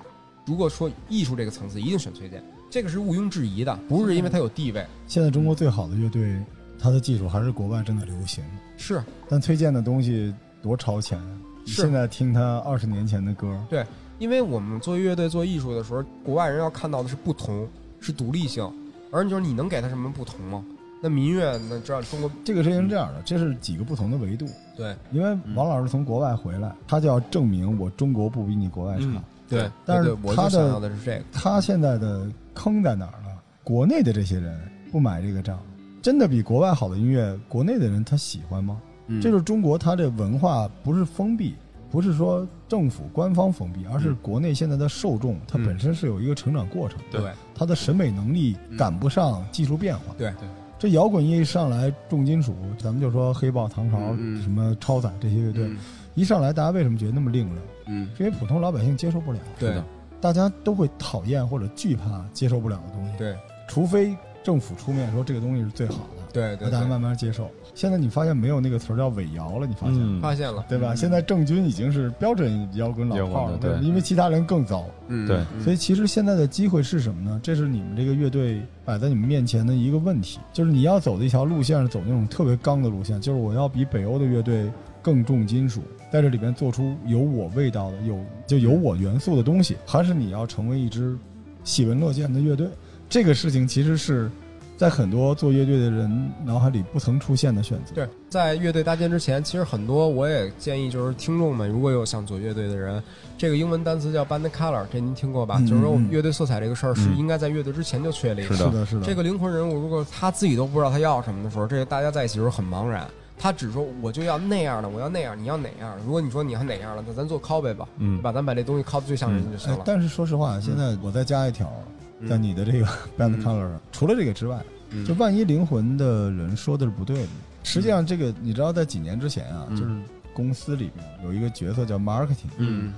如果说艺术这个层次，一定选崔健。这个是毋庸置疑的，不是因为它有地位。现在中国最好的乐队，它的技术还是国外正在流行。是，但崔健的东西多超前。现在听他二十年前的歌。对，因为我们做乐队做艺术的时候，国外人要看到的是不同，是独立性。而就是你能给他什么不同吗？那民乐，那知道中国这个事情是这样的，这是几个不同的维度。对，因为王老师从国外回来，他就要证明我中国不比你国外差。对，但是他的的是这个，他现在的坑在哪儿呢？国内的这些人不买这个账，真的比国外好的音乐，国内的人他喜欢吗？这就是中国，它这文化不是封闭，不是说政府官方封闭，而是国内现在的受众，他本身是有一个成长过程，对，他的审美能力赶不上技术变化，对对。这摇滚一上来，重金属，咱们就说黑豹、唐朝、什么超载这些乐队，一上来大家为什么觉得那么另类？嗯，因为普通老百姓接受不了，对，大家都会讨厌或者惧怕接受不了的东西，对，除非政府出面说这个东西是最好的，对，大家慢慢接受。现在你发现没有那个词儿叫伪摇了？你发现发现了，对吧？现在郑钧已经是标准摇滚老炮了，对，因为其他人更糟，嗯，对。所以其实现在的机会是什么呢？这是你们这个乐队摆在你们面前的一个问题，就是你要走的一条路线是走那种特别刚的路线，就是我要比北欧的乐队更重金属。在这里边做出有我味道的、有就有我元素的东西，还是你要成为一支喜闻乐见的乐队？这个事情其实是在很多做乐队的人脑海里不曾出现的选择。对，在乐队搭建之前，其实很多我也建议，就是听众们如果有想做乐队的人，这个英文单词叫 band color，这您听过吧？就是说我们乐队色彩这个事儿是应该在乐队之前就确立的。是的，是的。这个灵魂人物，如果他自己都不知道他要什么的时候，这个大家在一起时候很茫然。他只说我就要那样的，我要那样，你要哪样？如果你说你要哪样的，那咱做 copy 吧，嗯，对吧？咱把这东西 copy 最像人就行了。但是说实话，现在我再加一条，在你的这个 band color 上，除了这个之外，就万一灵魂的人说的是不对的，实际上这个你知道，在几年之前啊，就是公司里面有一个角色叫 marketing，嗯。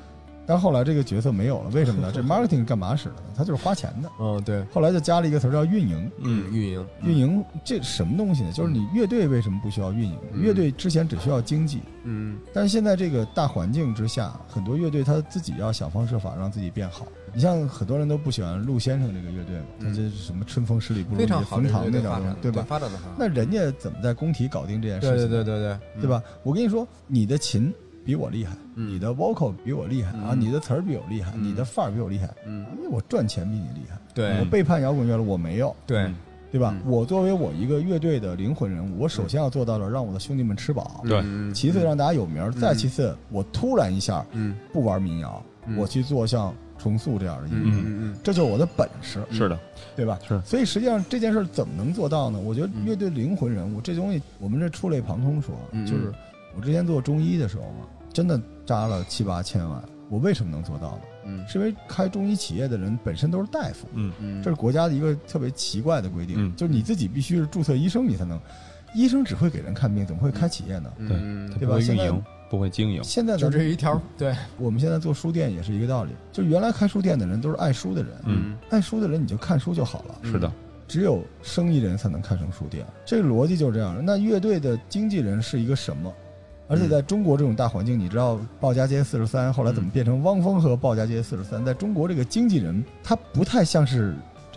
但后来这个角色没有了，为什么呢？这 marketing 干嘛使的？它就是花钱的。嗯，对。后来就加了一个词叫运营。嗯，运营。运营这什么东西呢？就是你乐队为什么不需要运营？乐队之前只需要经济。嗯。但是现在这个大环境之下，很多乐队他自己要想方设法让自己变好。你像很多人都不喜欢陆先生这个乐队嘛，他这是什么春风十里不如冯唐那种，对吧？发展的那人家怎么在工体搞定这件事情？对对对对对，对吧？我跟你说，你的琴。比我厉害，你的 vocal 比我厉害啊，你的词儿比我厉害，你的范儿比我厉害，嗯，因为我赚钱比你厉害，对，我背叛摇滚乐了，我没有，对，对吧？我作为我一个乐队的灵魂人物，我首先要做到的让我的兄弟们吃饱，对，其次让大家有名，再其次我突然一下，嗯，不玩民谣，我去做像重塑这样的音乐，嗯嗯，这就是我的本事，是的，对吧？是，所以实际上这件事怎么能做到呢？我觉得乐队灵魂人物这东西，我们这触类旁通说，就是我之前做中医的时候嘛。真的扎了七八千万，我为什么能做到呢？嗯，是因为开中医企业的人本身都是大夫，嗯嗯，这是国家的一个特别奇怪的规定，就是你自己必须是注册医生，你才能，医生只会给人看病，怎么会开企业呢？对，对吧？运营不会经营，现在就这一条，对，我们现在做书店也是一个道理，就原来开书店的人都是爱书的人，嗯，爱书的人你就看书就好了，是的，只有生意人才能看成书店，这个逻辑就是这样的。那乐队的经纪人是一个什么？而且在中国这种大环境，你知道鲍家街四十三后来怎么变成汪峰和鲍家街四十三？在中国这个经纪人，他不太像是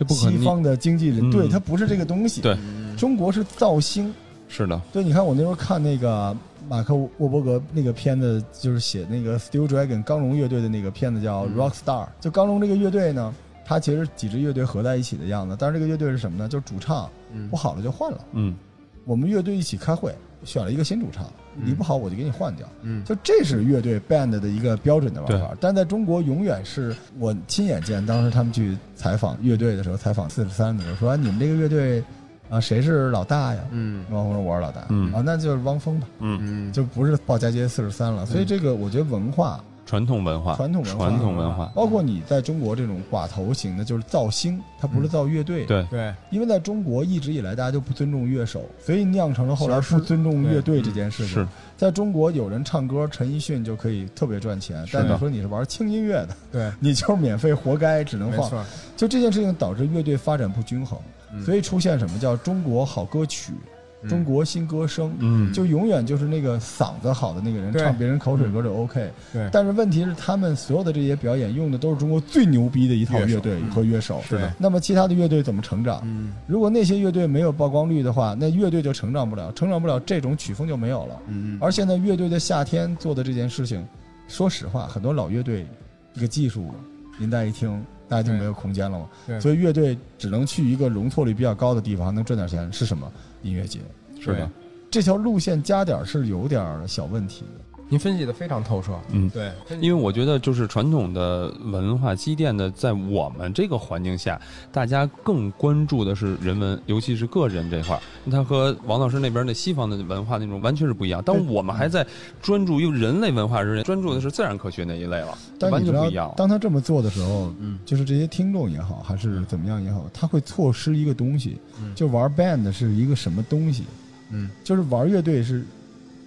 西方的经纪人，嗯对他不是这个东西。对中国是造星。是的，对，你看我那时候看那个马克沃伯格那个片子，就是写那个 Steel Dragon 钢龙乐队的那个片子叫嗯 Rock Star。就钢龙这个乐队呢，它其实几支乐队合在一起的样子，但是这个乐队是什么呢？就是主唱嗯不好了就换了。嗯我们乐队一起开会，选了一个新主唱，嗯你不好我就给你换掉。嗯就这是乐队 band 的一个标准的玩法，但在中国永远是我亲眼见，当时他们去采访乐队的时候，采访四十三的时候说、啊你们这个乐队啊谁是老大呀？嗯汪峰说我是老大，嗯啊那就是汪峰吧，嗯，嗯就不是鲍家街四十三了。所以这个我觉得文化、传统文化，传统文化、传统文化，包括你在中国这种寡头型的，就是造星，它不是造乐队，对，对。因为在中国一直以来大家就不尊重乐手，所以酿成了后来不尊重乐队这件事情。是。在中国有人唱歌，陈奕迅就可以特别赚钱，但你说你是玩轻音乐的，对，你就是免费活该，只能放。就这件事情导致乐队发展不均衡，嗯。所以出现什么叫中国好歌曲、嗯中国新歌声，嗯，就永远就是那个嗓子好的那个人唱别人口水歌就 OK。对但是问题是，他们所有的这些表演用的都是中国最牛逼的一套乐队和乐手。是的那么其他的乐队怎么成长？嗯如果那些乐队没有曝光率的话，那乐队就成长不了，成长不了，这种曲风就没有了。嗯而现在乐队的夏天做的这件事情，说实话，很多老乐队这个技术，您再一听，大家就没有空间了嘛。对所以乐队只能去一个容错率比较高的地方，能赚点钱，是什么？音乐节。是的，这条路线加点儿是有点儿小问题的。您分析的非常透彻，嗯。对，因为我觉得，就是传统的文化积淀的，在我们这个环境下，大家更关注的是人文，尤其是个人这块儿。它和王老师那边的西方的文化那种完全是不一样。当我们还在专注于人类文化时，专注的是自然科学那一类了，完但你知道全不一样，当他这么做的时候，嗯就是这些听众也好，还是怎么样也好，他会错失一个东西，嗯就玩 band 是一个什么东西？嗯就是玩乐队是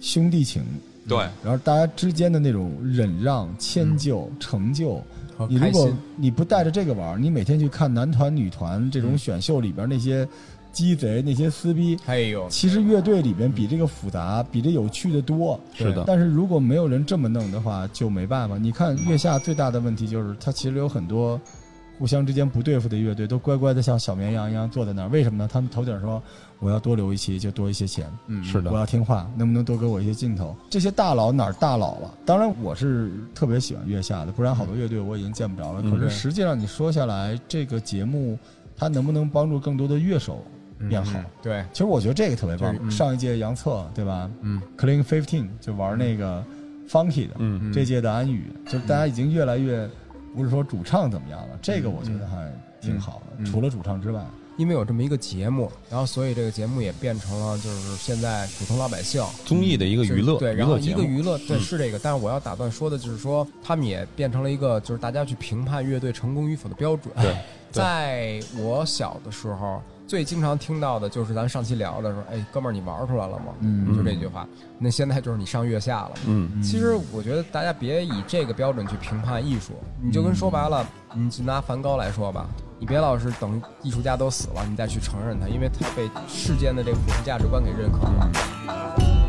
兄弟情，对，然后大家之间的那种忍让、迁就、成就。和你如果，你不带着这个玩，你每天去看男团、女团这种嗯选秀里边那些鸡贼、那些撕逼，哎呦，其实乐队里边比这个复杂、比这有趣的多。是的，但是如果没有人这么弄的话，就没办法。你看月下最大的问题就是，它其实有很多互相之间不对付的乐队，都乖乖的像小绵羊一样坐在那儿。为什么呢？他们头顶说我要多留一期就多一些钱，嗯是的我要听话，能不能多给我一些镜头？这些大佬哪儿大佬了？当然我是特别喜欢月下的，不然好多乐队我已经见不着了。嗯可是实际上你说下来，这个节目它能不能帮助更多的乐手变好？嗯对，其实我觉得这个特别棒上一届杨策对吧嗯？Clean Fifteen 就玩那个 Funky 的，嗯嗯这届的安宇，就是大家已经越来越不是说主唱怎么样了，这个我觉得还挺好的。除了主唱之外，因为有这么一个节目，然后所以这个节目也变成了就是现在普通老百姓综艺的一个娱乐，对，然后。一个娱乐，对，嗯是这个。但是我要打断说的就是说，他们也变成了一个就是大家去评判乐队成功与否的标准。对，在我小的时候，最经常听到的就是咱上期聊的说，哎，哥们儿，你玩出来了吗？嗯就这句话。那现在就是你上月下了嘛。嗯，其实我觉得大家别以这个标准去评判艺术，你就跟说白了，你就拿梵高来说吧，你别老是等艺术家都死了，你再去承认他，因为他被世间的这个普世价值观给认可了。